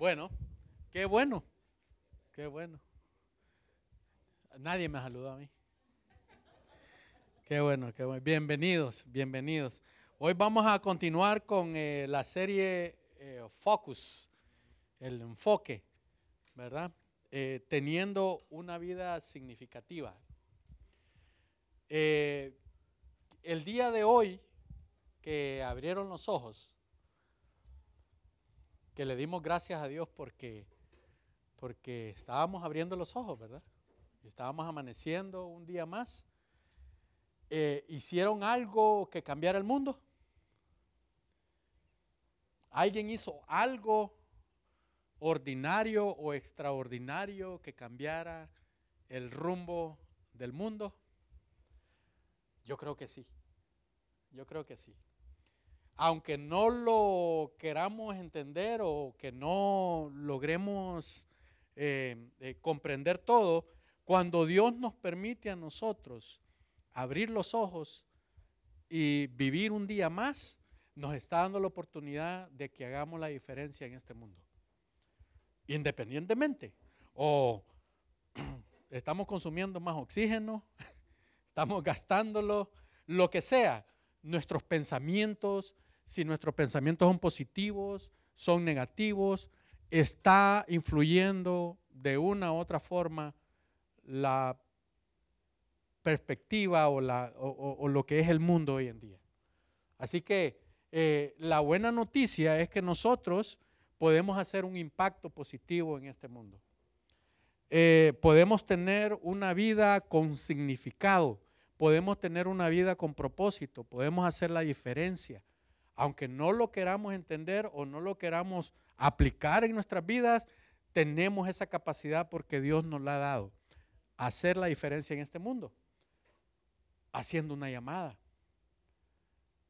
Bueno, qué bueno, qué bueno. Nadie me saludó a mí. Qué bueno, qué bueno. Bienvenidos, bienvenidos. Hoy vamos a continuar con eh, la serie eh, Focus, el enfoque, ¿verdad? Eh, teniendo una vida significativa. el día de hoy que abrieron los ojos, que le dimos gracias a Dios porque, porque estábamos abriendo los ojos, ¿verdad? Estábamos amaneciendo un día más. Eh, ¿Hicieron algo que cambiara el mundo? ¿Alguien hizo algo ordinario o extraordinario que cambiara el rumbo del mundo? Yo creo que sí. Yo creo que sí aunque no lo queramos entender o que no logremos eh, eh, comprender todo, cuando Dios nos permite a nosotros abrir los ojos y vivir un día más, nos está dando la oportunidad de que hagamos la diferencia en este mundo. Independientemente. O estamos consumiendo más oxígeno, estamos gastándolo, lo que sea, nuestros pensamientos, si nuestros pensamientos son positivos, son negativos, está influyendo de una u otra forma la perspectiva o, lo que es el mundo hoy en día. Así que eh, la buena noticia es que nosotros podemos hacer un impacto positivo en este mundo. Eh, podemos tener una vida con significado, podemos tener una vida con propósito, podemos hacer la diferencia aunque no lo queramos entender o no lo queramos aplicar en nuestras vidas, tenemos esa capacidad porque Dios nos la ha dado. Hacer la diferencia en este mundo. Haciendo una llamada.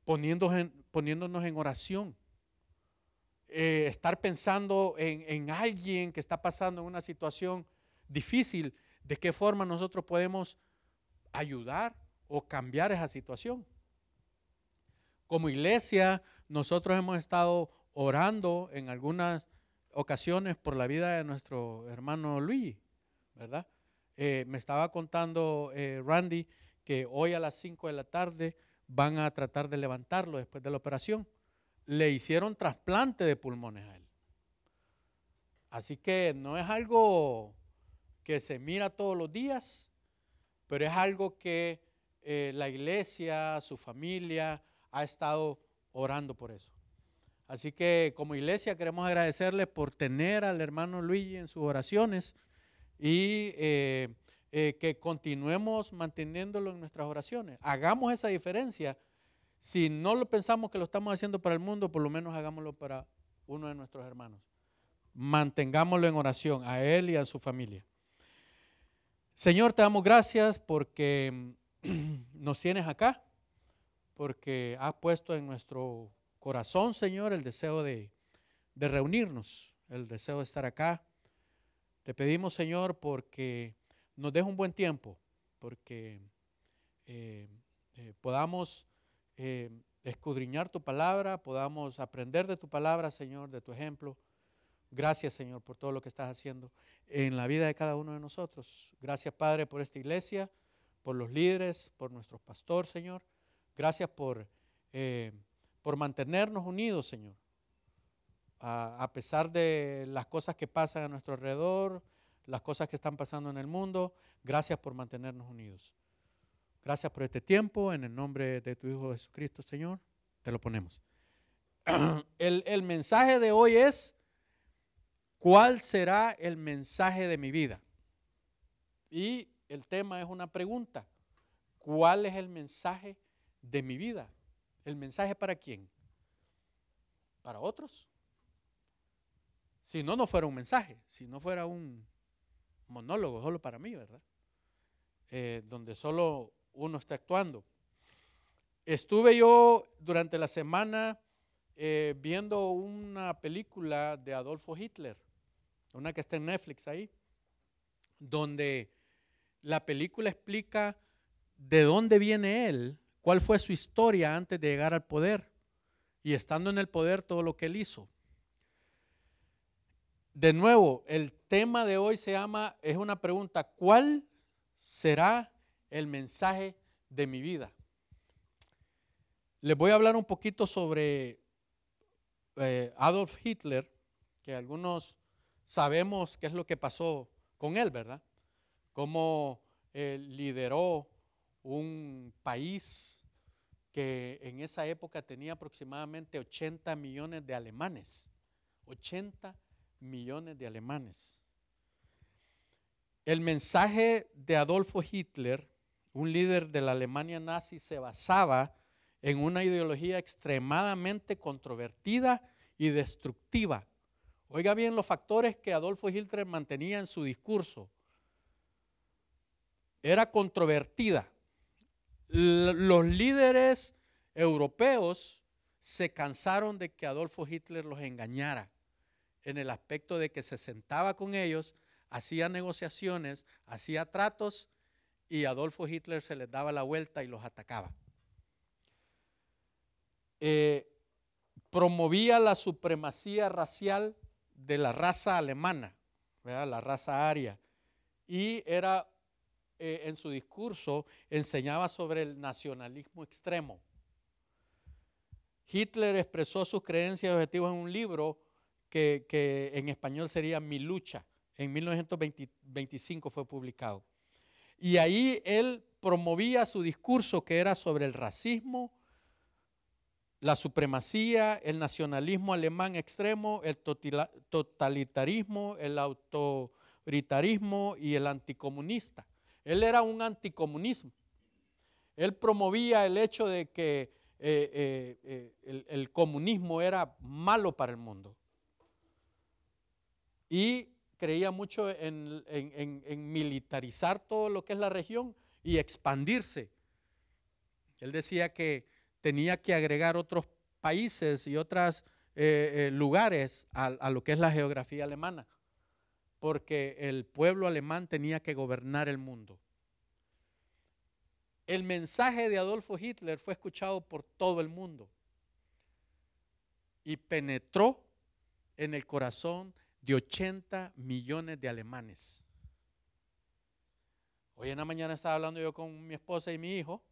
poniéndonos en oración. Eh, estar pensando en, en alguien que está pasando en una situación difícil. De qué forma nosotros podemos ayudar o cambiar esa situación. Como iglesia, nosotros hemos estado orando en algunas ocasiones por la vida de nuestro hermano Luis, ¿verdad? Eh, me estaba contando eh, Randy que hoy a las 5 de la tarde van a tratar de levantarlo después de la operación. Le hicieron trasplante de pulmones a él. Así que no es algo que se mira todos los días, pero es algo que eh, la iglesia, su familia, ha estado orando por eso. Así que como iglesia queremos agradecerles por tener al hermano Luigi en sus oraciones y eh, eh, que continuemos manteniéndolo en nuestras oraciones. Hagamos esa diferencia. Si no lo pensamos que lo estamos haciendo para el mundo, por lo menos hagámoslo para uno de nuestros hermanos. Mantengámoslo en oración a él y a su familia. Señor, te damos gracias porque nos tienes acá porque has puesto en nuestro corazón, Señor, el deseo de, reunirnos, el deseo de estar acá. Te pedimos, Señor, porque nos deje un buen tiempo, porque eh, eh, podamos eh, escudriñar tu palabra, podamos aprender de tu palabra, Señor, de tu ejemplo. Gracias, Señor, por todo lo que estás haciendo en la vida de cada uno de nosotros. Gracias, Padre, por esta iglesia, por los líderes, por nuestro pastor, Señor. Gracias por, eh, por mantenernos unidos, Señor. A, pesar de las cosas que pasan a nuestro alrededor, las cosas que están pasando en el mundo, gracias por mantenernos unidos. Gracias por este tiempo. En el nombre de tu Hijo Jesucristo, Señor, te lo ponemos. El, el mensaje de hoy es, ¿cuál será el mensaje de mi vida? Y el tema es una pregunta. ¿Cuál es el mensaje de mi vida. ¿El mensaje para quién? ¿Para otros? Si no, no fuera un mensaje, si no fuera un monólogo solo para mí, ¿verdad? Eh, donde solo uno está actuando. Estuve yo durante la semana eh, viendo una película de Adolfo Hitler, una que está en Netflix ahí, donde la película explica de dónde viene él cuál fue su historia antes de llegar al poder y estando en el poder todo lo que él hizo. De nuevo, el tema de hoy se llama, es una pregunta, ¿cuál será el mensaje de mi vida? Les voy a hablar un poquito sobre eh, Adolf Hitler, que algunos sabemos qué es lo que pasó con él, ¿verdad? Cómo lideró un país que en esa época tenía aproximadamente 80 millones de alemanes. 80 millones de alemanes. El mensaje de Adolfo Hitler, un líder de la Alemania nazi, se basaba en una ideología extremadamente controvertida y destructiva. Oiga bien los factores que Adolfo Hitler mantenía en su discurso. Era controvertida. Los líderes europeos se cansaron de que Adolfo Hitler los engañara en el aspecto de que se sentaba con ellos, hacía negociaciones, hacía tratos y Adolfo Hitler se les daba la vuelta y los atacaba. Eh, promovía la supremacía racial de la raza alemana, la raza aria, y era eh, en su discurso enseñaba sobre el nacionalismo extremo. Hitler expresó sus creencias y objetivos en un libro que, en español sería Mi lucha. En 1925 fue publicado. Y ahí él promovía su discurso que era sobre el racismo, la supremacía, el nacionalismo alemán extremo, el totalitarismo, el autoritarismo y el anticomunista. Él era un anticomunismo. Él promovía el hecho de que eh, eh, eh, el comunismo era malo para el mundo y creía mucho en, militarizar todo lo que es la región y expandirse. Él decía que tenía que agregar otros países y otros lugares a lo que es la geografía alemana, porque el pueblo alemán tenía que gobernar el mundo. El mensaje de Adolfo Hitler fue escuchado por todo el mundo y penetró en el corazón de 80 millones de alemanes. Hoy en la mañana estaba hablando yo con mi esposa y mi hijo.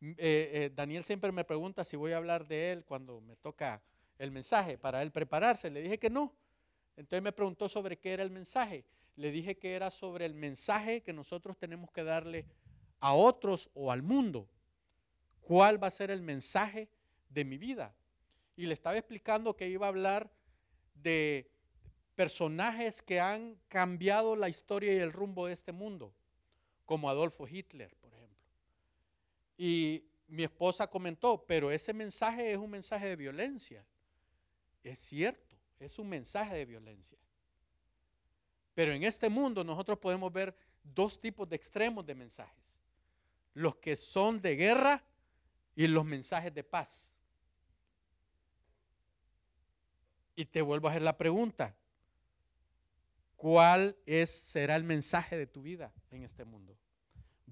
Eh, eh, Daniel siempre me pregunta si voy a hablar de él cuando me toca el mensaje para él prepararse. Le dije que no. Entonces me preguntó sobre qué era el mensaje. Le dije que era sobre el mensaje que nosotros tenemos que darle a otros o al mundo. ¿Cuál va a ser el mensaje de mi vida? Y le estaba explicando que iba a hablar de personajes que han cambiado la historia y el rumbo de este mundo, como Adolfo Hitler, por ejemplo. Y mi esposa comentó, pero ese mensaje es un mensaje de violencia. Es cierto, es un mensaje de violencia. Pero en este mundo nosotros podemos ver dos tipos de extremos de mensajes. Los que son de guerra y los mensajes de paz. Y te vuelvo a hacer la pregunta, ¿Cuál es, será el mensaje de tu vida en este mundo?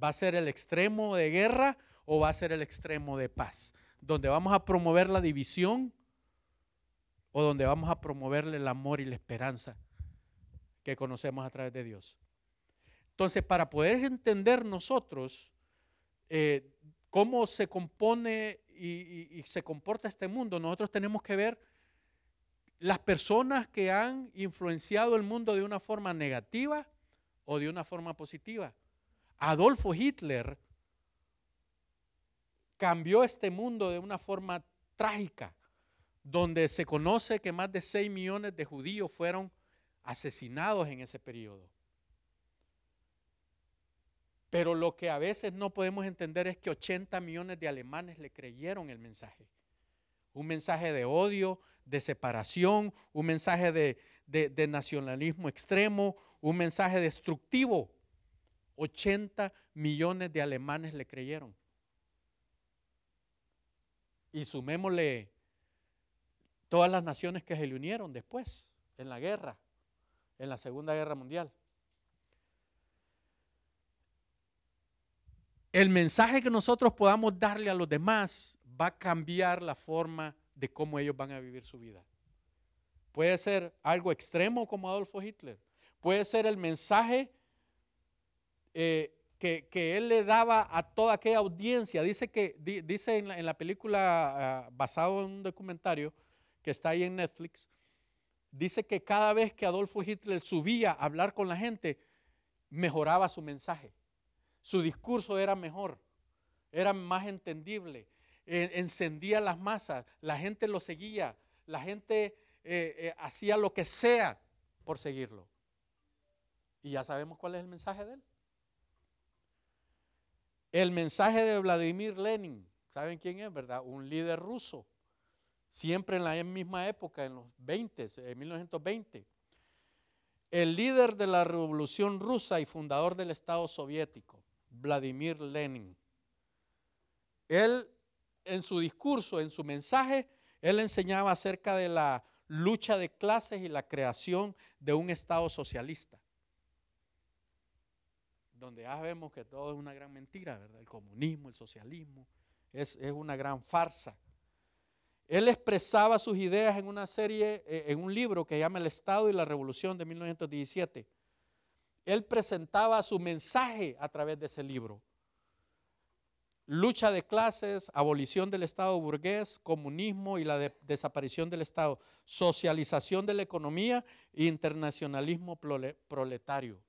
¿Va a ser el extremo de guerra o va a ser el extremo de paz? ¿Donde vamos a promover la división o donde vamos a promoverle el amor y la esperanza que conocemos a través de Dios? Entonces, para poder entender nosotros eh, cómo se compone y se comporta este mundo, nosotros tenemos que ver las personas que han influenciado el mundo de una forma negativa o de una forma positiva. Adolfo Hitler cambió este mundo de una forma trágica, donde se conoce que más de 6 millones de judíos fueron asesinados en ese periodo. Pero lo que a veces no podemos entender es que 80 millones de alemanes le creyeron el mensaje. Un mensaje de odio, de separación, un mensaje de, nacionalismo extremo, un mensaje destructivo. 80 millones de alemanes le creyeron. Y sumémosle todas las naciones que se le unieron después, en la guerra, en la Segunda Guerra Mundial. El mensaje que nosotros podamos darle a los demás va a cambiar la forma de cómo ellos van a vivir su vida. Puede ser algo extremo como Adolfo Hitler. Puede ser el mensaje eh, que, él le daba a toda aquella audiencia. Dice que dice en la, película ah, basado en un documentario que está ahí en Netflix, dice que cada vez que Adolfo Hitler subía a hablar con la gente, mejoraba su mensaje. Su discurso era mejor, era más entendible, encendía las masas, la gente lo seguía, la gente eh, eh, hacía lo que sea por seguirlo. Y ya sabemos cuál es el mensaje de él. El mensaje de Vladimir Lenin, ¿saben quién es, verdad? Un líder ruso, siempre en la misma época, en los 20, en 1920. El líder de la revolución rusa y fundador del Estado soviético, Vladimir Lenin. Él, en su discurso, en su mensaje, él enseñaba acerca de la lucha de clases y la creación de un Estado socialista donde ya vemos que todo es una gran mentira, ¿verdad? El comunismo, el socialismo, es, una gran farsa. Él expresaba sus ideas en una serie, eh, en un libro que se llama El Estado y la Revolución de 1917. Él presentaba su mensaje a través de ese libro. Lucha de clases, abolición del Estado burgués, comunismo y la desaparición del Estado, socialización de la economía e internacionalismo proletario.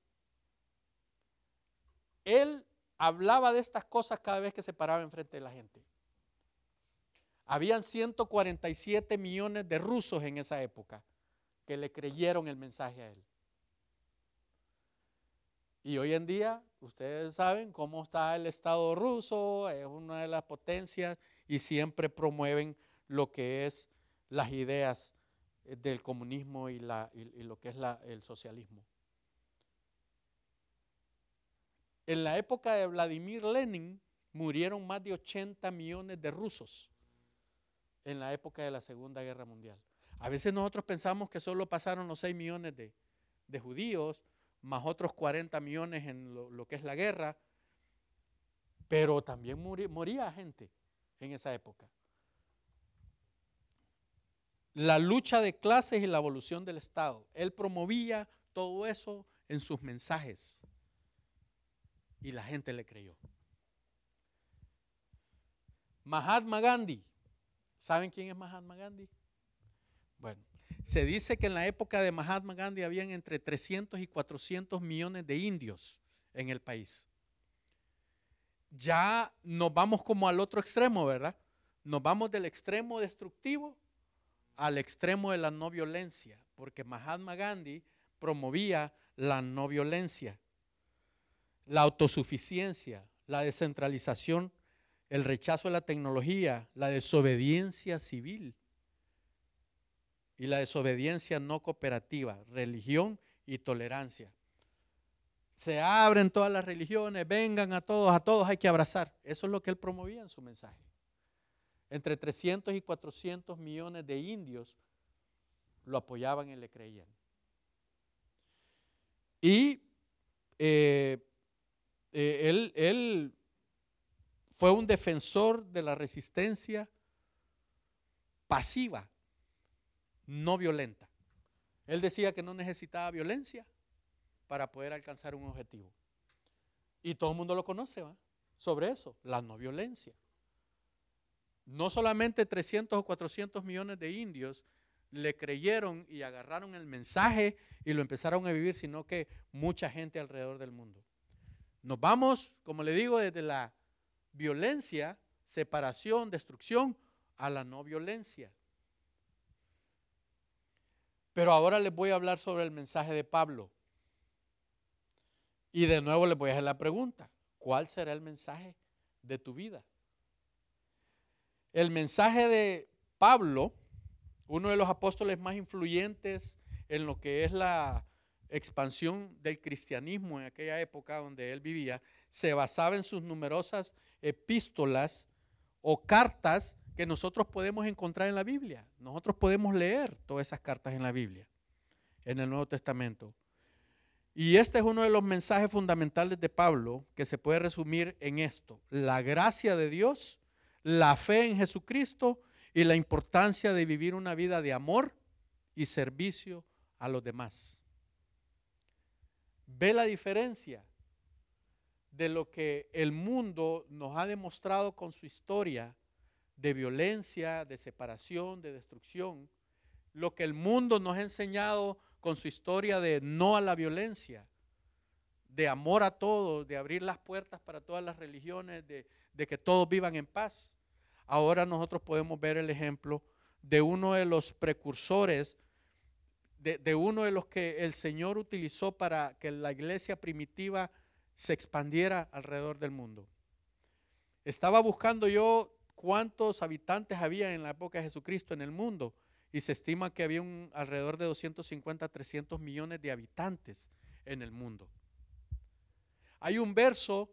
Él hablaba de estas cosas cada vez que se paraba enfrente de la gente. Habían 147 millones de rusos en esa época que le creyeron el mensaje a él. Y hoy en día, ustedes saben cómo está el Estado ruso, es una de las potencias y siempre promueven lo que es las ideas del comunismo y, lo que es el socialismo. En la época de Vladimir Lenin murieron más de 80 millones de rusos en la época de la Segunda Guerra Mundial. A veces nosotros pensamos que solo pasaron los 6 millones de, judíos, más otros 40 millones en lo, que es la guerra, pero también moría gente en esa época. La lucha de clases y la evolución del Estado. Él promovía todo eso en sus mensajes y la gente le creyó. Mahatma Gandhi. ¿Saben quién es Mahatma Gandhi? Bueno, se dice que en la época de Mahatma Gandhi habían entre 300 y 400 millones de indios en el país. Ya nos vamos como al otro extremo, ¿verdad? Nos vamos del extremo destructivo al extremo de la no violencia, porque Mahatma Gandhi promovía la no violencia la autosuficiencia, la descentralización, el rechazo a la tecnología, la desobediencia civil y la desobediencia no cooperativa, religión y tolerancia. Se abren todas las religiones, vengan a todos, a todos hay que abrazar. Eso es lo que él promovía en su mensaje. Entre 300 y 400 millones de indios lo apoyaban y le creían. Y eh, eh, él, fue un defensor de la resistencia pasiva, no violenta. Él decía que no necesitaba violencia para poder alcanzar un objetivo. Y todo el mundo lo conoce, ¿va? Sobre eso, la no violencia. No solamente 300 o 400 millones de indios le creyeron y agarraron el mensaje y lo empezaron a vivir, sino que mucha gente alrededor del mundo. Nos vamos, como le digo, desde la violencia, separación, destrucción, a la no violencia. Pero ahora les voy a hablar sobre el mensaje de Pablo. Y de nuevo les voy a hacer la pregunta, ¿cuál será el mensaje de tu vida? El mensaje de Pablo, uno de los apóstoles más influyentes en lo que es la expansión del cristianismo en aquella época donde él vivía se basaba en sus numerosas epístolas o cartas que nosotros podemos encontrar en la Biblia. Nosotros podemos leer todas esas cartas en la Biblia, en el Nuevo Testamento. Y este es uno de los mensajes fundamentales de Pablo que se puede resumir en esto. La gracia de Dios, la fe en Jesucristo y la importancia de vivir una vida de amor y servicio a los demás. ¿Ve la diferencia de lo que el mundo nos ha demostrado con su historia de violencia, de separación, de destrucción? Lo que el mundo nos ha enseñado con su historia de no a la violencia, de amor a todos, de abrir las puertas para todas las religiones, de, que todos vivan en paz. Ahora nosotros podemos ver el ejemplo de uno de los precursores, de, uno de los que el Señor utilizó para que la iglesia primitiva se expandiera alrededor del mundo. Estaba buscando yo cuántos habitantes había en la época de Jesucristo en el mundo y se estima que había un, alrededor de 250 a 300 millones de habitantes en el mundo. Hay un verso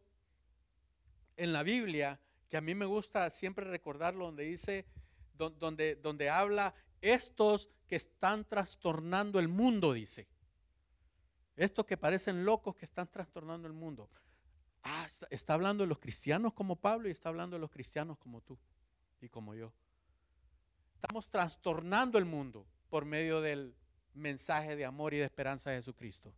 en la Biblia que a mí me gusta siempre recordarlo, donde dice, donde, donde habla, estos que están trastornando el mundo, dice. Estos que parecen locos que están trastornando el mundo. Ah, está hablando de los cristianos como Pablo y está hablando de los cristianos como tú y como yo. Estamos trastornando el mundo por medio del mensaje de amor y de esperanza de Jesucristo.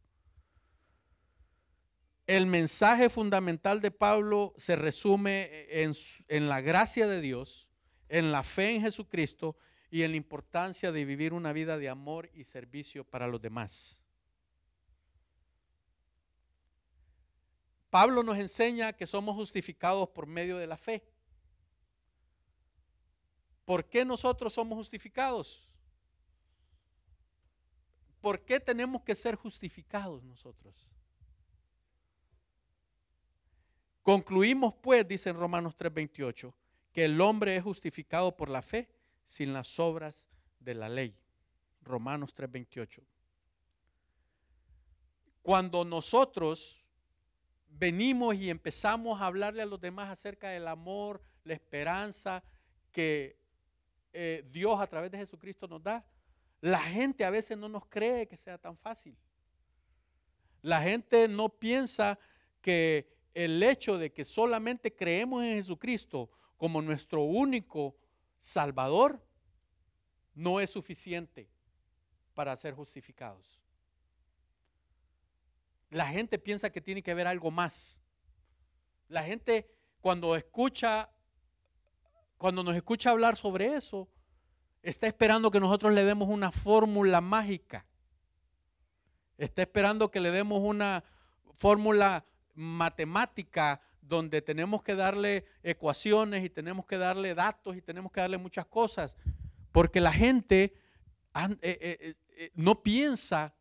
El mensaje fundamental de Pablo se resume en, en, la gracia de Dios, en la fe en Jesucristo y en la importancia de vivir una vida de amor y servicio para los demás. Pablo nos enseña que somos justificados por medio de la fe. ¿Por qué nosotros somos justificados? ¿Por qué tenemos que ser justificados nosotros? Concluimos pues, dice en Romanos 3:28, que el hombre es justificado por la fe sin las obras de la ley. Romanos 3:28. Cuando nosotros venimos y empezamos a hablarle a los demás acerca del amor, la esperanza que eh, Dios a través de Jesucristo nos da, la gente a veces no nos cree que sea tan fácil. La gente no piensa que el hecho de que solamente creemos en Jesucristo como nuestro único Salvador no es suficiente para ser justificados. La gente piensa que tiene que haber algo más. La gente cuando escucha, cuando nos escucha hablar sobre eso, está esperando que nosotros le demos una fórmula mágica. Está esperando que le demos una fórmula matemática donde tenemos que darle ecuaciones y tenemos que darle datos y tenemos que darle muchas cosas, porque la gente eh, eh, eh, no piensa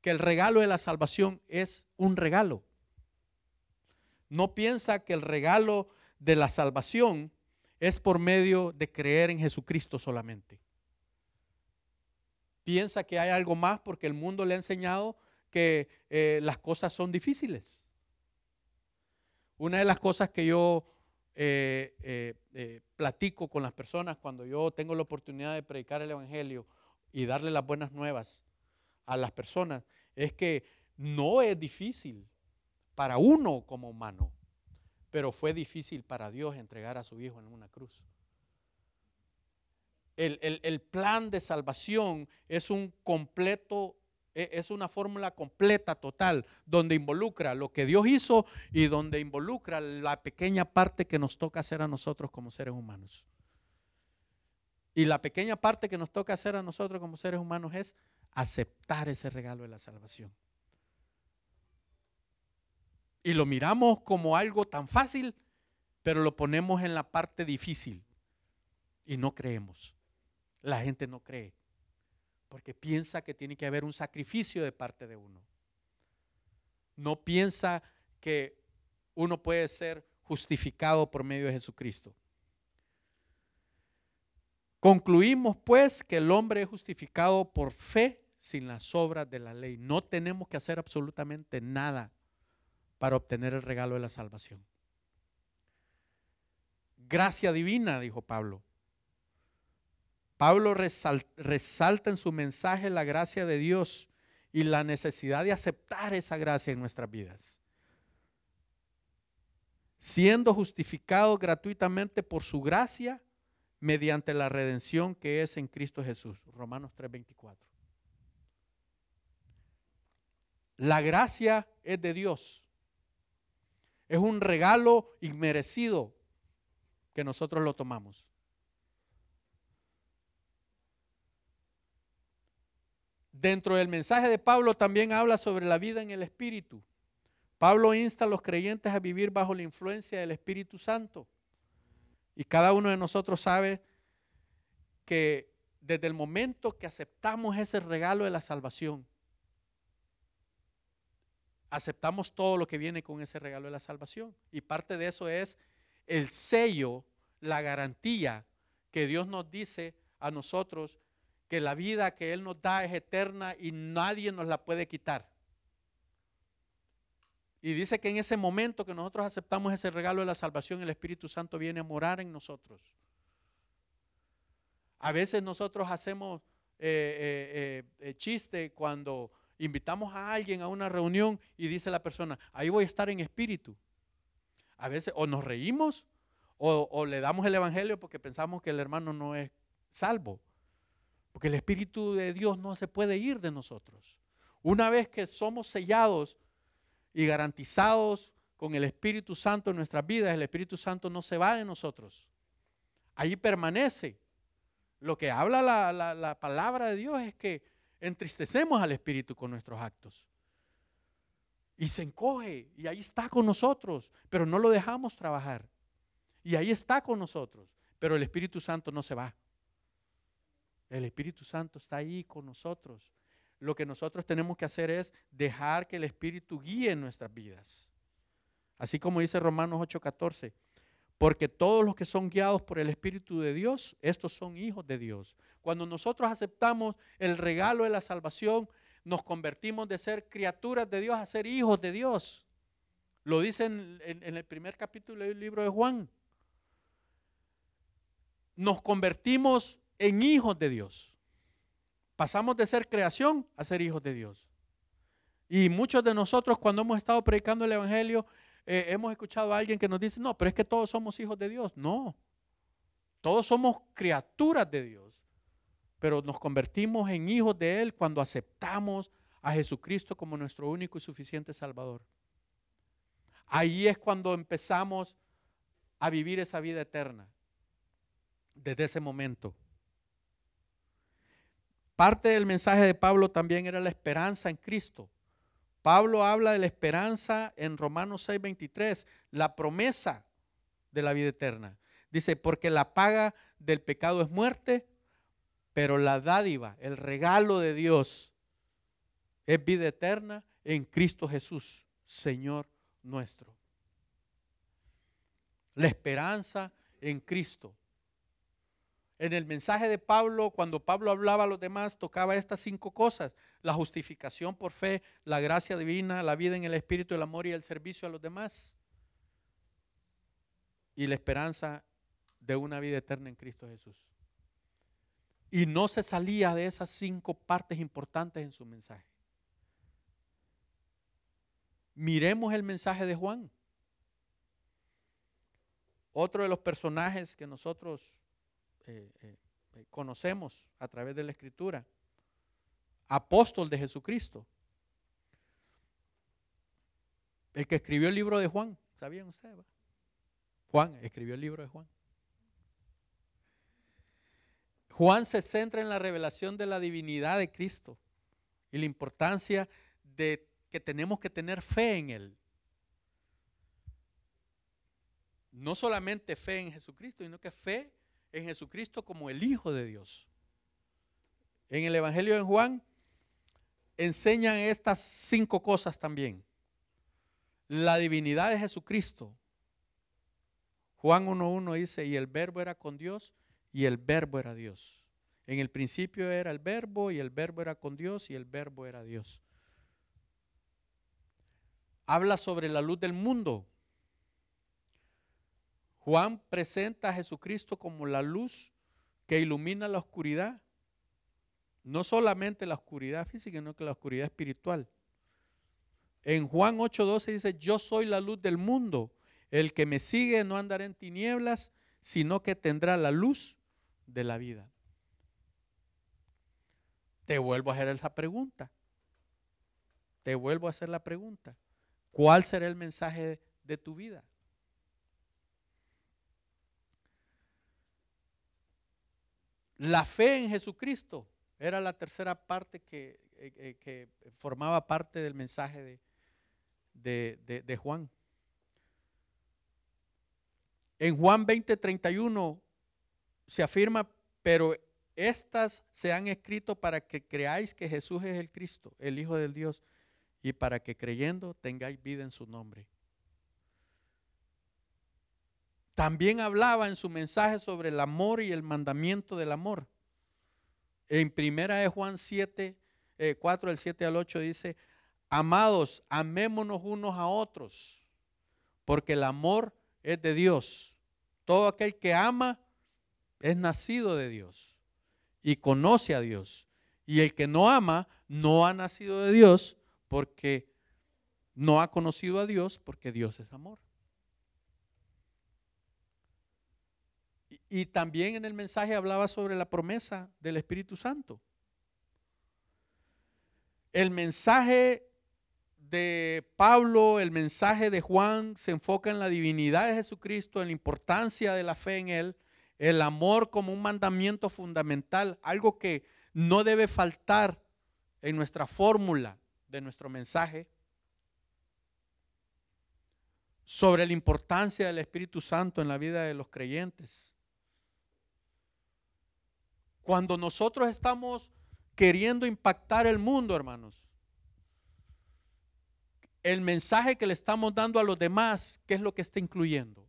que el regalo de la salvación es un regalo. No piensa que el regalo de la salvación es por medio de creer en Jesucristo solamente. Piensa que hay algo más porque el mundo le ha enseñado que las cosas son difíciles. Una de las cosas que yo eh, eh, eh, platico con las personas cuando yo tengo la oportunidad de predicar el Evangelio y darle las buenas nuevas a las personas es que no es difícil para uno como humano, pero fue difícil para Dios entregar a su Hijo en una cruz. El, el plan de salvación es un completo es una fórmula completa, total, donde involucra lo que Dios hizo y donde involucra la pequeña parte que nos toca hacer a nosotros como seres humanos. Y la pequeña parte que nos toca hacer a nosotros como seres humanos es aceptar ese regalo de la salvación. Y lo miramos como algo tan fácil, pero lo ponemos en la parte difícil y no creemos. La gente no cree porque piensa que tiene que haber un sacrificio de parte de uno. No piensa que uno puede ser justificado por medio de Jesucristo. Concluimos pues que el hombre es justificado por fe sin las obras de la ley. No tenemos que hacer absolutamente nada para obtener el regalo de la salvación. Gracia divina, dijo Pablo. Pablo resalta en su mensaje la gracia de Dios y la necesidad de aceptar esa gracia en nuestras vidas. Siendo justificados gratuitamente por su gracia mediante la redención que es en Cristo Jesús. Romanos 3:24. La gracia es de Dios. Es un regalo inmerecido que nosotros lo tomamos. Dentro del mensaje de Pablo también habla sobre la vida en el Espíritu. Pablo insta a los creyentes a vivir bajo la influencia del Espíritu Santo. Y cada uno de nosotros sabe que desde el momento que aceptamos ese regalo de la salvación, aceptamos todo lo que viene con ese regalo de la salvación. Y parte de eso es el sello, la garantía que Dios nos dice a nosotros que la vida que Él nos da es eterna y nadie nos la puede quitar. Y dice que en ese momento que nosotros aceptamos ese regalo de la salvación, el Espíritu Santo viene a morar en nosotros. A veces nosotros hacemos eh, eh, eh, chiste cuando invitamos a alguien a una reunión y dice la persona, ahí voy a estar en espíritu. A veces o nos reímos o, o le damos el Evangelio porque pensamos que el hermano no es salvo. Porque el Espíritu de Dios no se puede ir de nosotros. Una vez que somos sellados y garantizados con el Espíritu Santo en nuestras vidas, el Espíritu Santo no se va de nosotros. Allí permanece. Lo que habla la, la palabra de Dios es que entristecemos al Espíritu con nuestros actos. Y se encoge y ahí está con nosotros, pero no lo dejamos trabajar. Y ahí está con nosotros, pero el Espíritu Santo no se va. El Espíritu Santo está ahí con nosotros. Lo que nosotros tenemos que hacer es dejar que el Espíritu guíe nuestras vidas. Así como dice Romanos 8:14, porque todos los que son guiados por el Espíritu de Dios, estos son hijos de Dios. Cuando nosotros aceptamos el regalo de la salvación, nos convertimos de ser criaturas de Dios a ser hijos de Dios. Lo dice en, en el primer capítulo del libro de Juan. Nos convertimos en hijos de Dios. Pasamos de ser creación a ser hijos de Dios. Y muchos de nosotros cuando hemos estado predicando el Evangelio, eh, hemos escuchado a alguien que nos dice, no, pero es que todos somos hijos de Dios. No, todos somos criaturas de Dios, pero nos convertimos en hijos de Él cuando aceptamos a Jesucristo como nuestro único y suficiente Salvador. Ahí es cuando empezamos a vivir esa vida eterna, desde ese momento. Parte del mensaje de Pablo también era la esperanza en Cristo. Pablo habla de la esperanza en Romanos 6:23, la promesa de la vida eterna. Dice, porque la paga del pecado es muerte, pero la dádiva, el regalo de Dios es vida eterna en Cristo Jesús, Señor nuestro. La esperanza en Cristo. En el mensaje de Pablo, cuando Pablo hablaba a los demás, tocaba estas cinco cosas. La justificación por fe, la gracia divina, la vida en el Espíritu, el amor y el servicio a los demás. Y la esperanza de una vida eterna en Cristo Jesús. Y no se salía de esas cinco partes importantes en su mensaje. Miremos el mensaje de Juan. Otro de los personajes que nosotros eh, eh, conocemos a través de la escritura. Apóstol de Jesucristo. El que escribió el libro de Juan, ¿sabían ustedes? Juan escribió el libro de Juan. Juan se centra en la revelación de la divinidad de Cristo y la importancia de que tenemos que tener fe en Él. No solamente fe en Jesucristo, sino que fe en Jesucristo como el Hijo de Dios. En el Evangelio de Juan enseñan estas cinco cosas también. La divinidad de Jesucristo. Juan 1.1 dice, y el verbo era con Dios y el verbo era Dios. En el principio era el verbo y el verbo era con Dios y el verbo era Dios. Habla sobre la luz del mundo. Juan presenta a Jesucristo como la luz que ilumina la oscuridad. No solamente la oscuridad física, sino que la oscuridad espiritual. En Juan 8:12 dice, yo soy la luz del mundo. El que me sigue no andará en tinieblas, sino que tendrá la luz de la vida. Te vuelvo a hacer esa pregunta. te vuelvo a hacer la pregunta. ¿Cuál será el mensaje de tu vida? La fe en Jesucristo era la tercera parte que, eh, eh, formaba parte del mensaje de, de Juan. En Juan 20, 31 se afirma, pero estas se han escrito para que creáis que Jesús es el Cristo, el Hijo del Dios, y para que creyendo tengáis vida en su nombre. También hablaba en su mensaje sobre el amor y el mandamiento del amor. En primera de Juan 7, 4 del 7 al 8 dice, amados, amémonos unos a otros, porque el amor es de Dios. Todo aquel que ama es nacido de Dios y conoce a Dios. Y el que no ama no ha nacido de Dios porque no ha conocido a Dios porque Dios es amor. Y, también en el mensaje hablaba sobre la promesa del Espíritu Santo. El mensaje de Pablo, el mensaje de Juan se enfoca en la divinidad de Jesucristo, en la importancia de la fe en Él, el amor como un mandamiento fundamental, algo que no debe faltar en nuestra fórmula de nuestro mensaje, sobre la importancia del Espíritu Santo en la vida de los creyentes. Cuando nosotros estamos queriendo impactar el mundo, hermanos, el mensaje que le estamos dando a los demás, ¿qué es lo que está incluyendo?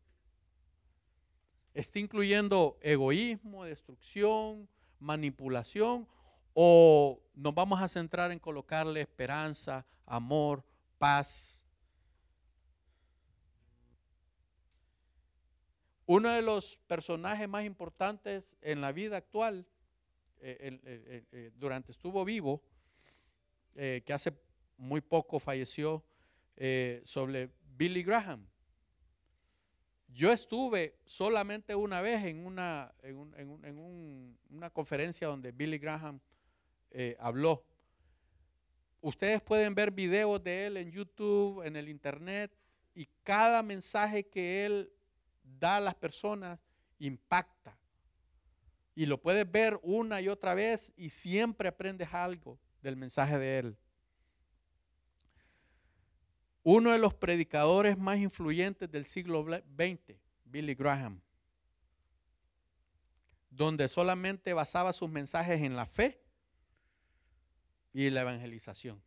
está incluyendo egoísmo, destrucción, manipulación, o nos vamos a centrar en colocarle esperanza, amor, paz. Uno de los personajes más importantes en la vida actual, eh, eh, eh, durante estuvo vivo, que hace muy poco falleció, sobre Billy Graham. Yo estuve solamente una vez en una, en, una conferencia donde Billy Graham habló. Ustedes pueden ver videos de él en YouTube, en el Internet, y cada mensaje que él da a las personas impacta. Y lo puedes ver una y otra vez y siempre aprendes algo del mensaje de él uno de los predicadores más influyentes del siglo XX, Billy Graham, donde solamente basaba sus mensajes en la fe y la evangelización.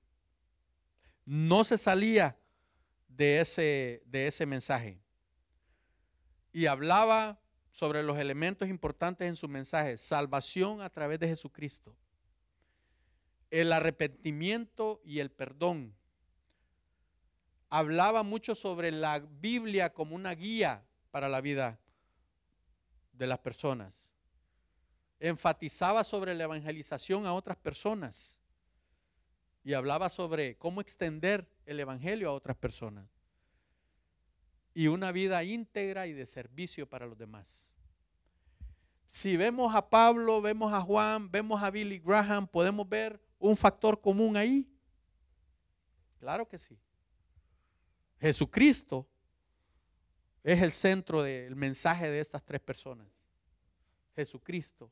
No se salía de ese, de ese mensaje. Y hablaba sobre los elementos importantes en su mensaje. Salvación a través de Jesucristo. El arrepentimiento y el perdón hablaba mucho sobre la Biblia como una guía para la vida de las personas. Enfatizaba sobre la evangelización a otras personas y hablaba sobre cómo extender el evangelio a otras personas. Y una vida íntegra y de servicio para los demás. Si vemos a Pablo, vemos a Juan, vemos a Billy Graham, podemos ver un factor común ahí. Claro que sí. Jesucristo es el centro del mensaje de estas tres personas. Jesucristo.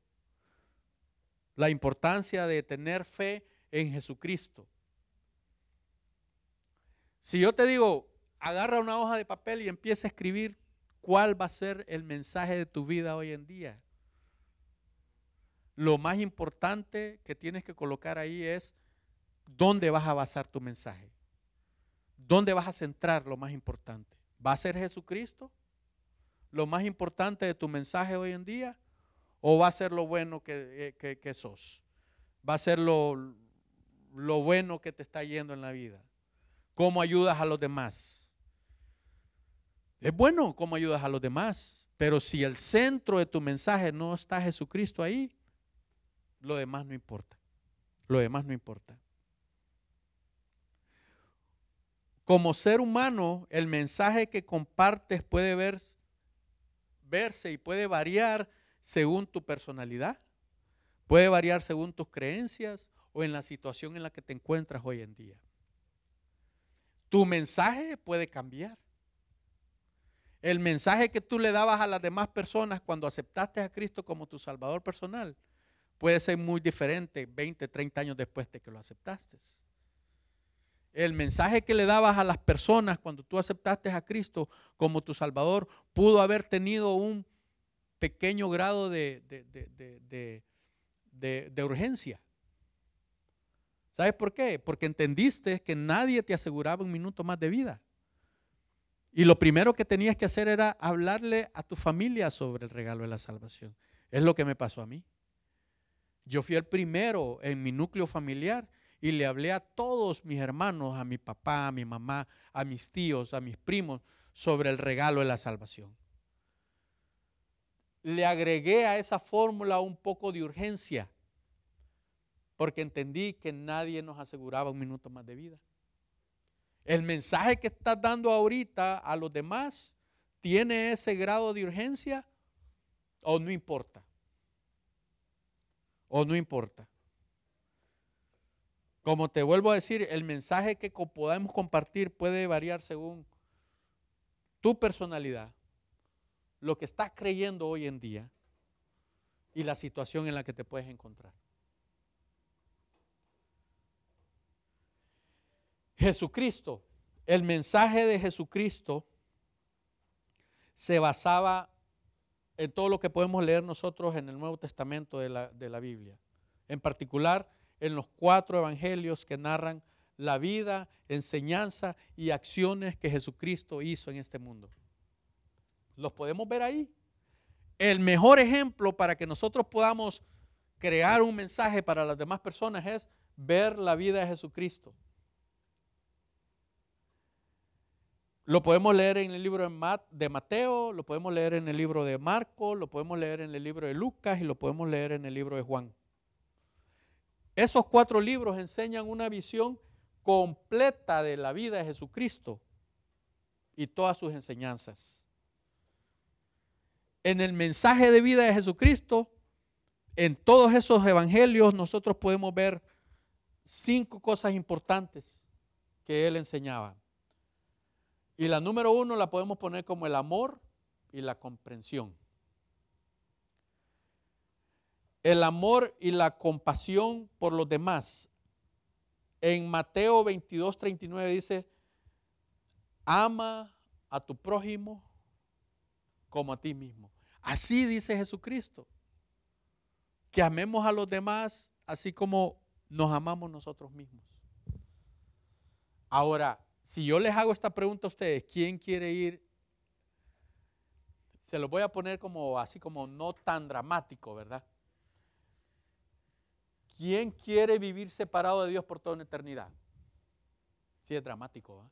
La importancia de tener fe en Jesucristo. Si yo te digo, agarra una hoja de papel y empieza a escribir cuál va a ser el mensaje de tu vida hoy en día. Lo más importante que tienes que colocar ahí es dónde vas a basar tu mensaje. ¿Dónde vas a centrar lo más importante? ¿Va a ser Jesucristo? ¿Lo más importante de tu mensaje hoy en día? ¿O va a ser lo bueno que, eh, sos? ¿Va a ser lo, lo bueno que te está yendo en la vida? ¿Cómo ayudas a los demás? Es bueno cómo ayudas a los demás, pero si el centro de tu mensaje no está Jesucristo ahí, lo demás no importa. Lo demás no importa. Como ser humano, el mensaje que compartes puede verse y puede variar según tu personalidad, puede variar según tus creencias o en la situación en la que te encuentras hoy en día. tu mensaje puede cambiar. El mensaje que tú le dabas a las demás personas cuando aceptaste a Cristo como tu Salvador personal puede ser muy diferente 20, 30 años después de que lo aceptaste. El mensaje que le dabas a las personas cuando tú aceptaste a Cristo como tu Salvador pudo haber tenido un pequeño grado de, de urgencia. ¿Sabes por qué? Porque entendiste que nadie te aseguraba un minuto más de vida. Y lo primero que tenías que hacer era hablarle a tu familia sobre el regalo de la salvación. Es lo que me pasó a mí. Yo fui el primero en mi núcleo familiar y le hablé a todos mis hermanos, a mi papá, a mi mamá, a mis tíos, a mis primos, sobre el regalo de la salvación. Le agregué a esa fórmula un poco de urgencia, porque entendí que nadie nos aseguraba un minuto más de vida. El mensaje que estás dando ahorita a los demás tiene ese grado de urgencia o no importa. O no importa. Como te vuelvo a decir, el mensaje que podemos compartir puede variar según tu personalidad, lo que estás creyendo hoy en día y la situación en la que te puedes encontrar. Jesucristo, el mensaje de Jesucristo se basaba en todo lo que podemos leer nosotros en el Nuevo Testamento de la, de la Biblia. En particular, en los cuatro evangelios que narran la vida, enseñanza y acciones que Jesucristo hizo en este mundo. Los podemos ver ahí. El mejor ejemplo para que nosotros podamos crear un mensaje para las demás personas es ver la vida de Jesucristo. Lo podemos leer en el libro de Mateo, lo podemos leer en el libro de Marco, lo podemos leer en el libro de Lucas y lo podemos leer en el libro de Juan. Esos cuatro libros enseñan una visión completa de la vida de Jesucristo y todas sus enseñanzas. En el mensaje de vida de Jesucristo, en todos esos evangelios, nosotros podemos ver cinco cosas importantes que él enseñaba. Y la número uno la podemos poner como el amor y la comprensión. El amor y la compasión por los demás. En Mateo 22, 39 dice, ama a tu prójimo como a ti mismo. Así dice Jesucristo. Que amemos a los demás así como nos amamos nosotros mismos. Ahora, si yo les hago esta pregunta a ustedes, ¿quién quiere ir? Se lo voy a poner como así como no tan dramático, ¿verdad? ¿Quién quiere vivir separado de Dios por toda una eternidad? Sí, es dramático, ¿ah?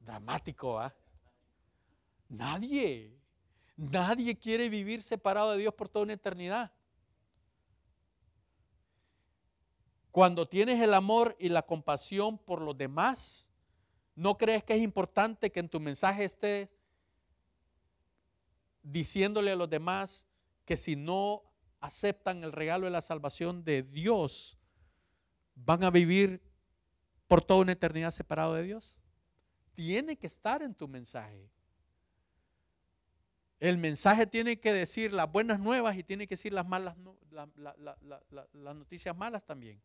Dramático, ¿ah? Nadie. Nadie quiere vivir separado de Dios por toda una eternidad. Cuando tienes el amor y la compasión por los demás, ¿No crees que es importante que en tu mensaje estés diciéndole a los demás que si no aceptan el regalo de la salvación de Dios, van a vivir por toda una eternidad separado de Dios? Tiene que estar en tu mensaje. El mensaje tiene que decir las buenas nuevas y tiene que decir las malas, las noticias malas también.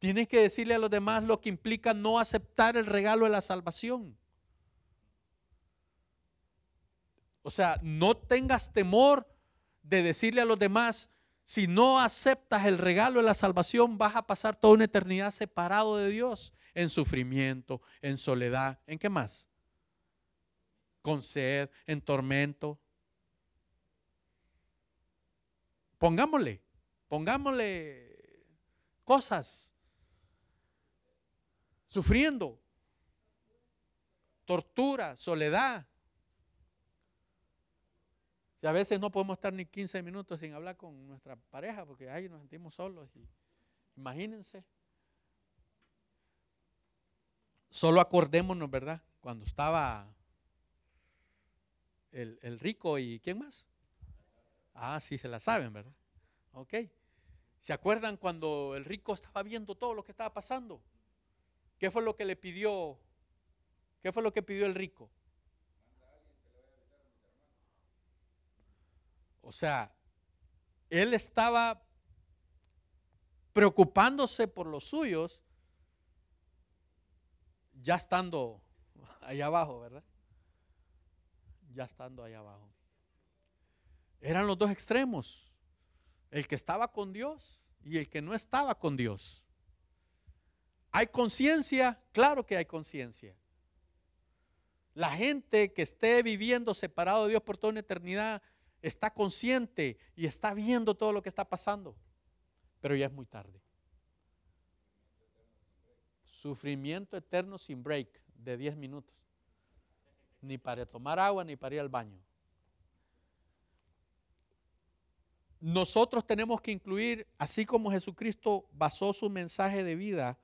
Tienes que decirle a los demás lo que implica no aceptar el regalo de la salvación. O sea, no tengas temor de decirle a los demás, si no aceptas el regalo de la salvación, vas a pasar toda una eternidad separado de Dios, en sufrimiento, en soledad, ¿en qué más? Con sed, en tormento. Pongámosle, pongámosle cosas sufriendo, tortura, soledad. Y a veces no podemos estar ni 15 minutos sin hablar con nuestra pareja porque ahí nos sentimos solos. imagínense. Solo acordémonos, ¿verdad? Cuando estaba el, el, rico y ¿quién más? Ah, sí, se la saben, ¿verdad? Ok. ¿Se acuerdan cuando el rico estaba viendo todo lo que estaba pasando? ¿Qué fue lo que le pidió ¿Qué fue lo que pidió el rico? O sea, él estaba preocupándose por los suyos, ya estando allá abajo, ¿verdad? Ya estando allá abajo. Eran los dos extremos, el que estaba con Dios y el que no estaba con Dios. ¿Hay conciencia? Claro que hay conciencia. La gente que esté viviendo separado de Dios por toda una eternidad está consciente y está viendo todo lo que está pasando, pero ya es muy tarde. Sufrimiento eterno sin break de 10 minutos. Ni para tomar agua ni para ir al baño. Nosotros tenemos que incluir, así como Jesucristo basó su mensaje de vida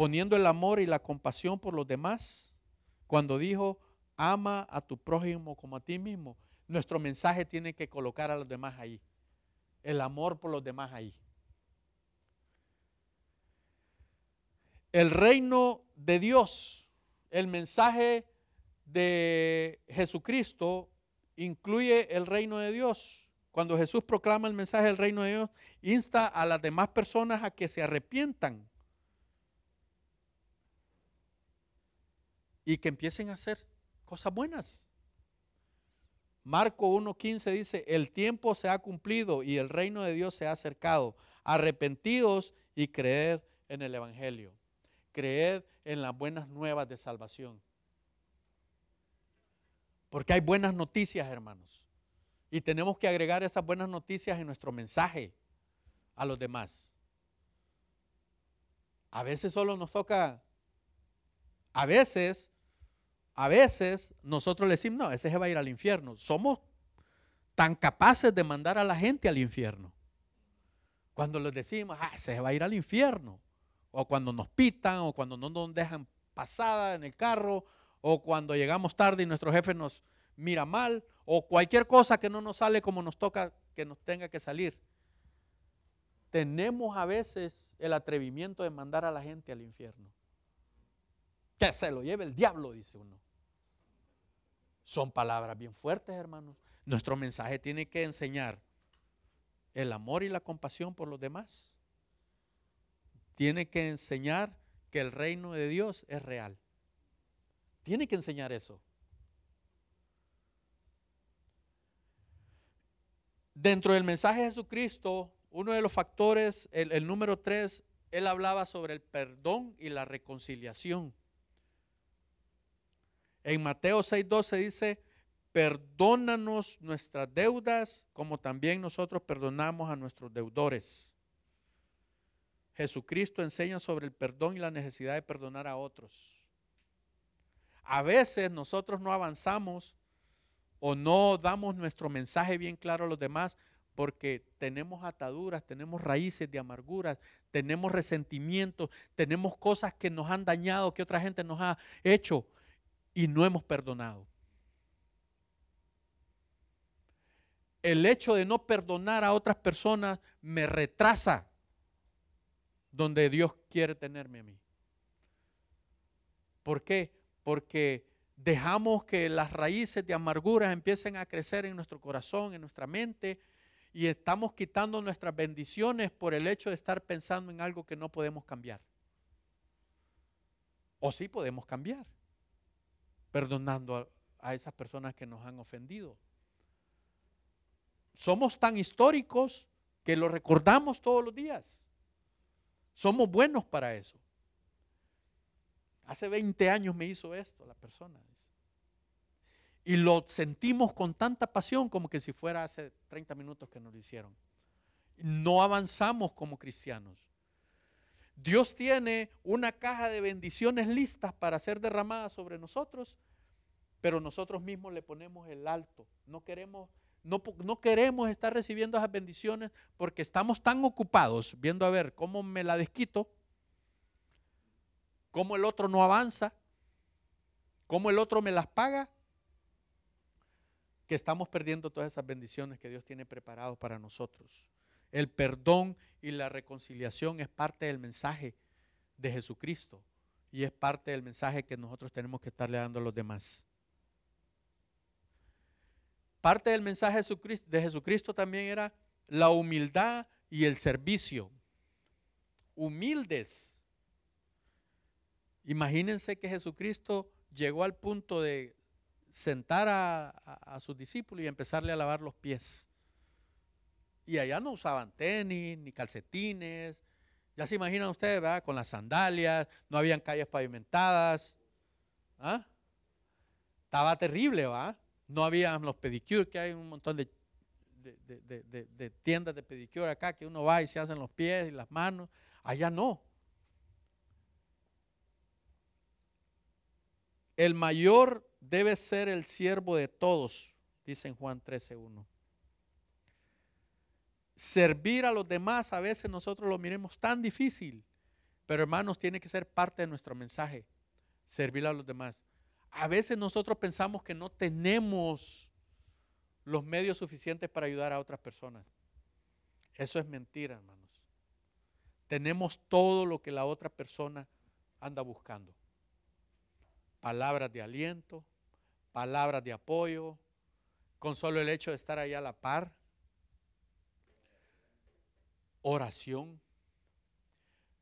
poniendo el amor y la compasión por los demás, cuando dijo, ama a tu prójimo como a ti mismo, nuestro mensaje tiene que colocar a los demás ahí. El amor por los demás ahí. El reino de Dios, el mensaje de Jesucristo incluye el reino de Dios. Cuando Jesús proclama el mensaje del reino de Dios, insta a las demás personas a que se arrepientan y que empiecen a hacer cosas buenas. Marco 1.15 dice, el tiempo se ha cumplido y el reino de Dios se ha acercado. Arrepentidos y creed en el Evangelio. Creed en las buenas nuevas de salvación. Porque hay buenas noticias, hermanos. Y tenemos que agregar esas buenas noticias en nuestro mensaje a los demás. A veces solo nos toca, a veces a veces nosotros le decimos, no, ese se va a ir al infierno. Somos tan capaces de mandar a la gente al infierno. Cuando les decimos, ah, ese se va a ir al infierno. O cuando nos pitan, o cuando no nos dejan pasada en el carro, o cuando llegamos tarde y nuestro jefe nos mira mal, o cualquier cosa que no nos sale como nos toca que nos tenga que salir. Tenemos a veces el atrevimiento de mandar a la gente al infierno. Que se lo lleve el diablo, dice uno. Son palabras bien fuertes, hermanos. Nuestro mensaje tiene que enseñar el amor y la compasión por los demás. Tiene que enseñar que el reino de Dios es real. Tiene que enseñar eso. Dentro del mensaje de Jesucristo, uno de los factores, el, el número tres, él hablaba sobre el perdón y la reconciliación. En Mateo 6:12 dice, perdónanos nuestras deudas como también nosotros perdonamos a nuestros deudores. Jesucristo enseña sobre el perdón y la necesidad de perdonar a otros. A veces nosotros no avanzamos o no damos nuestro mensaje bien claro a los demás porque tenemos ataduras, tenemos raíces de amarguras, tenemos resentimientos, tenemos cosas que nos han dañado, que otra gente nos ha hecho y no hemos perdonado. El hecho de no perdonar a otras personas me retrasa donde Dios quiere tenerme a mí. ¿Por qué? Porque dejamos que las raíces de amargura empiecen a crecer en nuestro corazón, en nuestra mente, y estamos quitando nuestras bendiciones por el hecho de estar pensando en algo que no podemos cambiar. O sí podemos cambiar perdonando a, esas personas que nos han ofendido. Somos tan históricos que lo recordamos todos los días. Somos buenos para eso. Hace 20 años me hizo esto la persona. Y lo sentimos con tanta pasión como que si fuera hace 30 minutos que nos lo hicieron. No avanzamos como cristianos. Dios tiene una caja de bendiciones listas para ser derramadas sobre nosotros, pero nosotros mismos le ponemos el alto. No queremos, no, queremos estar recibiendo esas bendiciones porque estamos tan ocupados viendo a ver cómo me la desquito, cómo el otro no avanza, cómo el otro me las paga, que estamos perdiendo todas esas bendiciones que Dios tiene preparadas para nosotros. El perdón y la reconciliación es parte del mensaje de Jesucristo. y es parte del mensaje que nosotros tenemos que estarle dando a los demás. Parte del mensaje de Jesucristo también era la humildad y el servicio. Humildes. Imagínense que Jesucristo llegó al punto de sentar a, sus discípulos y empezarle a lavar los pies. Y allá no usaban tenis, ni calcetines. Ya se imaginan ustedes, ¿verdad? Con las sandalias, no habían calles pavimentadas. ¿Ah? Estaba terrible, ¿va? No había los pedicures, que hay un montón de, de, tiendas de pedicure acá, que uno va y se hacen los pies y las manos. Allá no. El mayor debe ser el siervo de todos, dice en Juan 13.1. Servir a los demás a veces nosotros lo miremos tan difícil, pero hermanos, tiene que ser parte de nuestro mensaje, servir a los demás. A veces nosotros pensamos que no tenemos los medios suficientes para ayudar a otras personas. Eso es mentira, hermanos. Tenemos todo lo que la otra persona anda buscando. Palabras de aliento, palabras de apoyo, con solo el hecho de estar ahí a la par. Oración.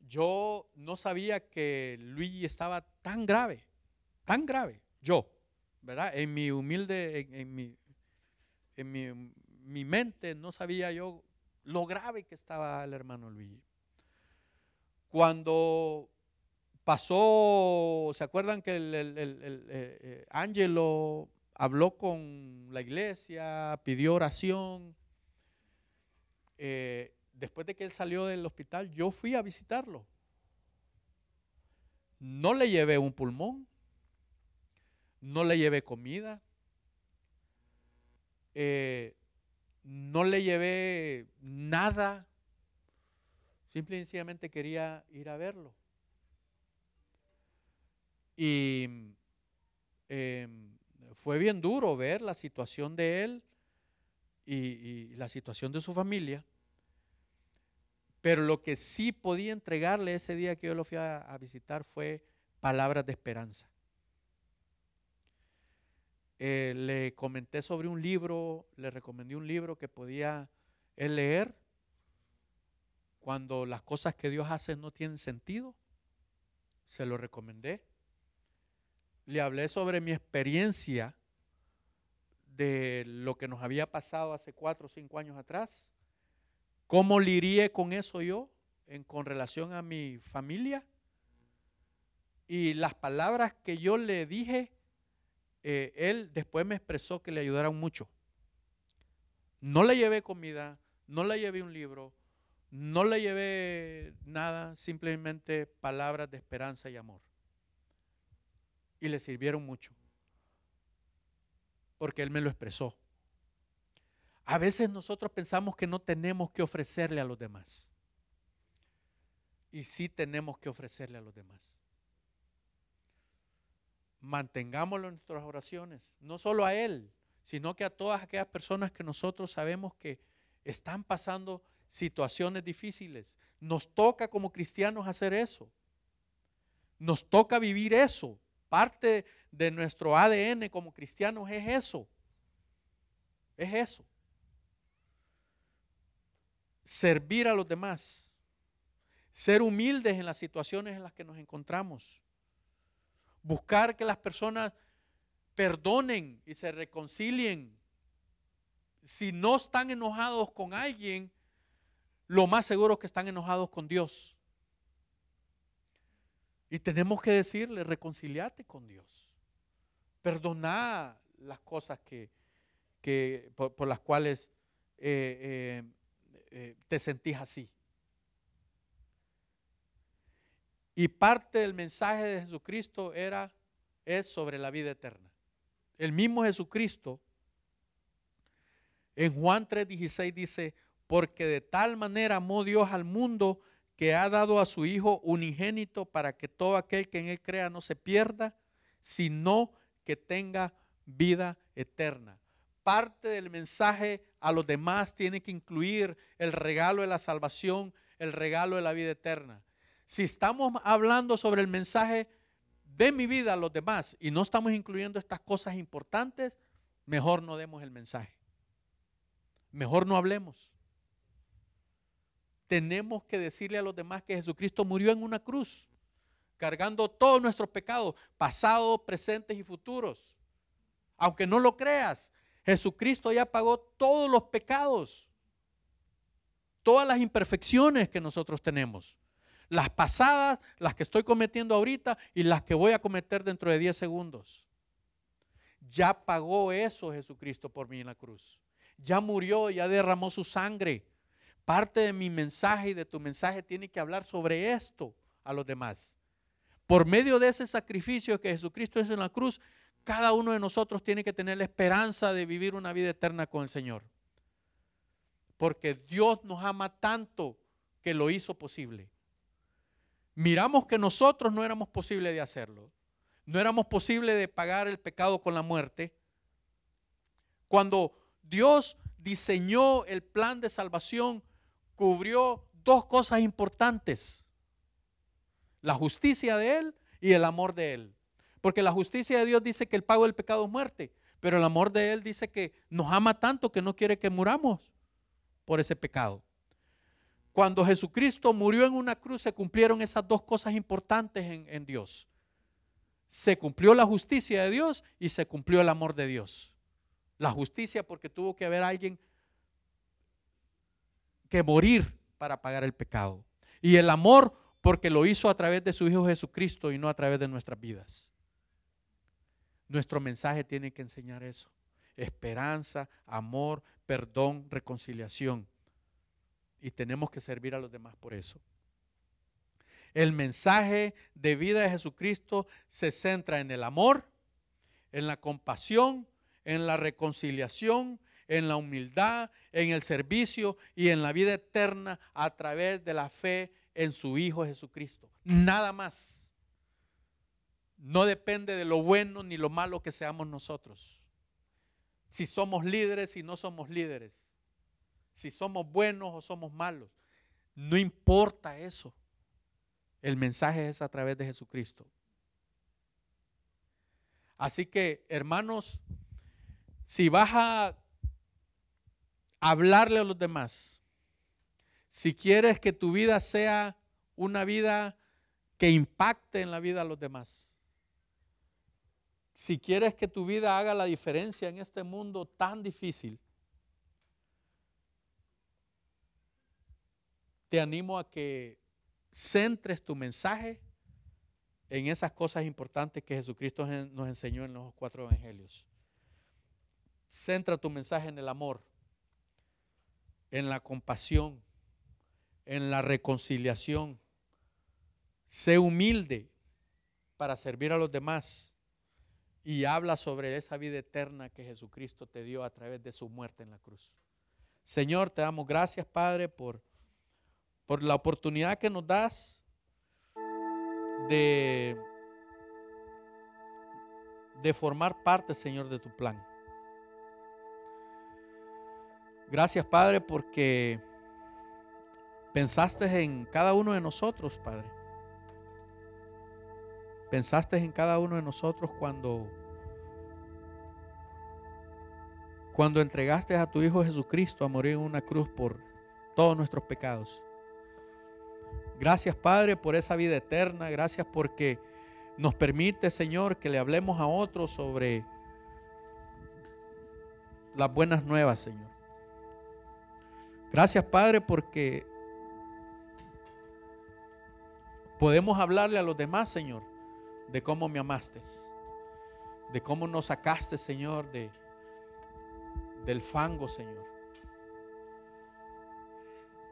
Yo no sabía que Luigi estaba tan grave, tan grave. Yo, ¿verdad? En mi humilde, en, mi, en mi, mi, mente no sabía yo lo grave que estaba el hermano Luigi. Cuando pasó, ¿se acuerdan que el, el, eh, Angelo habló con la iglesia, pidió oración? Eh, después de que él salió del hospital, yo fui a visitarlo. No le llevé un pulmón, no le llevé comida, eh, no le llevé nada, simple y sencillamente quería ir a verlo. Y em, fue bien duro ver la situación de él y, la situación de su familia. Pero lo que sí podía entregarle ese día que yo lo fui a, visitar fue palabras de esperanza. Eh, le comenté sobre un libro, le recomendé un libro que podía él leer cuando las cosas que Dios hace no tienen sentido. Se lo recomendé le hablé sobre mi experiencia de lo que nos había pasado hace cuatro o cinco años atrás. ¿Cómo lidié con eso yo en, con relación a mi familia? Y las palabras que yo le dije, eh, él después me expresó que le ayudaron mucho. No le llevé comida, no le llevé un libro, no le llevé nada, simplemente palabras de esperanza y amor y le sirvieron mucho. Porque Él me lo expresó. A veces nosotros pensamos que no tenemos que ofrecerle a los demás. Y sí tenemos que ofrecerle a los demás. Mantengámoslo en nuestras oraciones, no solo a Él, sino que a todas aquellas personas que nosotros sabemos que están pasando situaciones difíciles. Nos toca como cristianos hacer eso. Nos toca vivir eso. Parte de nuestro ADN como cristianos es eso. Es eso. Servir a los demás. Ser humildes en las situaciones en las que nos encontramos. Buscar que las personas perdonen y se reconcilien. Si no están enojados con alguien, lo más seguro es que están enojados con Dios. Y tenemos que decirle, reconciliate con Dios. Perdona las cosas que, por, las cuales eh, eh, eh, te sentís así. Y parte del mensaje de Jesucristo era, es sobre la vida eterna. El mismo Jesucristo en Juan 3:16 dice, porque de tal manera amó Dios al mundo que ha dado a su Hijo unigénito para que todo aquel que en Él crea no se pierda, sino que tenga vida eterna. Parte del mensaje a los demás tiene que incluir el regalo de la salvación, el regalo de la vida eterna. Si estamos hablando sobre el mensaje de mi vida a los demás y no estamos incluyendo estas cosas importantes, mejor no demos el mensaje. Mejor no hablemos. Tenemos que decirle a los demás que Jesucristo murió en una cruz, cargando todos nuestros pecados, pasados, presentes y futuros. Aunque no lo creas, Jesucristo ya pagó todos los pecados, todas las imperfecciones que nosotros tenemos. Las pasadas, las que estoy cometiendo ahorita y las que voy a cometer dentro de 10 segundos. Ya pagó eso Jesucristo por mí en la cruz. Ya murió, ya derramó su sangre. Parte de mi mensaje y de tu mensaje tiene que hablar sobre esto a los demás. Por medio de ese sacrificio que Jesucristo hizo en la cruz, cada uno de nosotros tiene que tener la esperanza de vivir una vida eterna con el Señor. Porque Dios nos ama tanto que lo hizo posible. Miramos que nosotros no éramos posible de hacerlo. No éramos posible de pagar el pecado con la muerte. Cuando Dios diseñó el plan de salvación, cubrió dos cosas importantes. La justicia de Él y el amor de Él. Porque la justicia de Dios dice que el pago del pecado es muerte, pero el amor de Él dice que nos ama tanto que no quiere que muramos por ese pecado. Cuando Jesucristo murió en una cruz se cumplieron esas dos cosas importantes en, en Dios. Se cumplió la justicia de Dios y se cumplió el amor de Dios. La justicia porque tuvo que haber alguien que morir para pagar el pecado. Y el amor porque lo hizo a través de su Hijo Jesucristo y no a través de nuestras vidas. Nuestro mensaje tiene que enseñar eso. Esperanza, amor, perdón, reconciliación. Y tenemos que servir a los demás por eso. El mensaje de vida de Jesucristo se centra en el amor, en la compasión, en la reconciliación, en la humildad, en el servicio y en la vida eterna a través de la fe en su Hijo Jesucristo. Nada más. No depende de lo bueno ni lo malo que seamos nosotros. Si somos líderes y no somos líderes. Si somos buenos o somos malos. No importa eso. El mensaje es a través de Jesucristo. Así que, hermanos, si vas a hablarle a los demás, si quieres que tu vida sea una vida que impacte en la vida de los demás, si quieres que tu vida haga la diferencia en este mundo tan difícil, te animo a que centres tu mensaje en esas cosas importantes que Jesucristo nos enseñó en los cuatro evangelios. Centra tu mensaje en el amor, en la compasión, en la reconciliación. Sé humilde para servir a los demás y habla sobre esa vida eterna que Jesucristo te dio a través de su muerte en la cruz. Señor, te damos gracias, Padre, por, por la oportunidad que nos das de, de formar parte, Señor, de tu plan. Gracias, Padre, porque pensaste en cada uno de nosotros, Padre. Pensaste en cada uno de nosotros cuando cuando entregaste a tu Hijo Jesucristo a morir en una cruz por todos nuestros pecados. Gracias, Padre, por esa vida eterna. Gracias porque nos permite, Señor, que le hablemos a otros sobre las buenas nuevas, Señor. Gracias, Padre, porque podemos hablarle a los demás, Señor, de cómo me amaste, de cómo nos sacaste, Señor, de, del fango, Señor.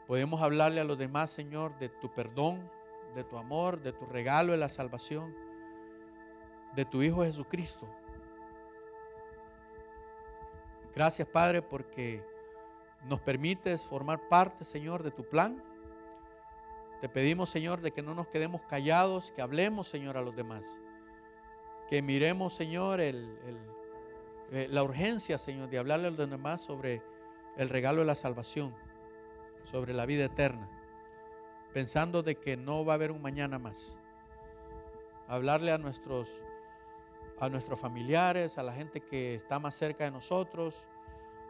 Podemos hablarle a los demás, Señor, de tu perdón, de tu amor, de tu regalo de la salvación, de tu Hijo Jesucristo. Gracias, Padre, porque nos permites formar parte, Señor, de tu plan. Te pedimos, Señor, de que no nos quedemos callados, que hablemos, Señor, a los demás. Que miremos, Señor, eh, la urgencia, Señor, de hablarle a los demás sobre el regalo de la salvación, sobre la vida eterna, pensando de que no va a haber un mañana más. hablarle a nuestros, a nuestros familiares, a la gente que está más cerca de nosotros,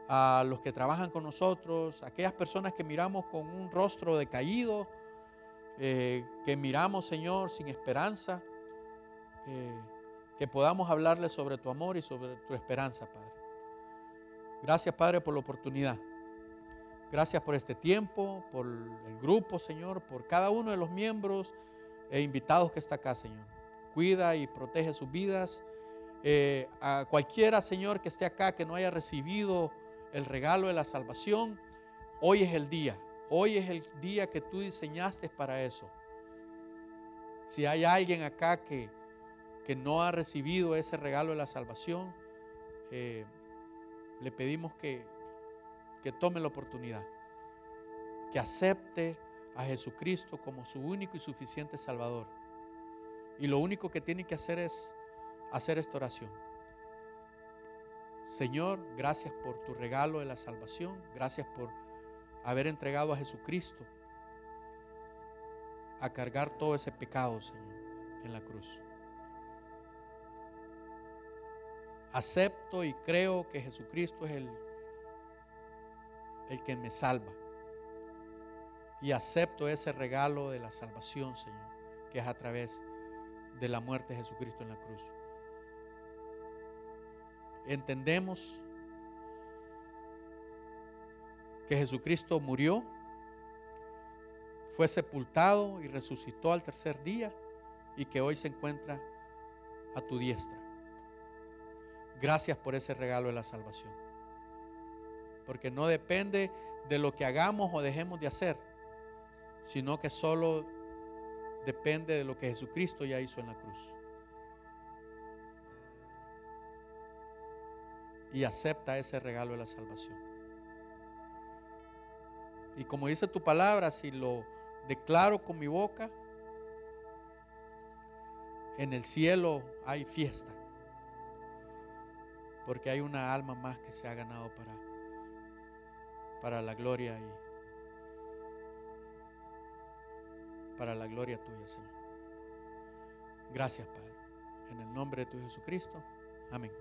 a los que trabajan con nosotros, a aquellas personas que miramos con un rostro decaído, eh, que miramos, Señor, sin esperanza, eh, que podamos hablarles sobre tu amor y sobre tu esperanza, Padre. Gracias, Padre, por la oportunidad. Gracias por este tiempo, por el grupo, Señor, por cada uno de los miembros e invitados que está acá, Señor. Cuida y protege sus vidas. Eh, a cualquiera, Señor, que esté acá, que no haya recibido el regalo de la salvación, hoy es el día. Hoy es el día que tú diseñaste para eso. Si hay alguien acá que, que no ha recibido ese regalo de la salvación, eh, le pedimos que, que tome la oportunidad, que acepte a Jesucristo como su único y suficiente Salvador. Y lo único que tiene que hacer es hacer esta oración. Señor, gracias por tu regalo de la salvación, gracias por haber entregado a Jesucristo a cargar todo ese pecado, Señor, en la cruz. Acepto y creo que Jesucristo es el, el que me salva. Y acepto ese regalo de la salvación, Señor, que es a través de la muerte de Jesucristo en la cruz. Entendemos que Jesucristo murió, fue sepultado y resucitó al tercer día y que hoy se encuentra a tu diestra. Gracias por ese regalo de la salvación. Porque no depende de lo que hagamos o dejemos de hacer, sino que solo depende de lo que Jesucristo ya hizo en la cruz. Y acepta ese regalo de la salvación. Y como dice tu palabra, si lo declaro con mi boca, en el cielo hay fiesta porque hay una alma más que se ha ganado para, para la gloria y para la gloria tuya, Señor. Gracias, Padre. En el nombre de tu Jesucristo. Amén.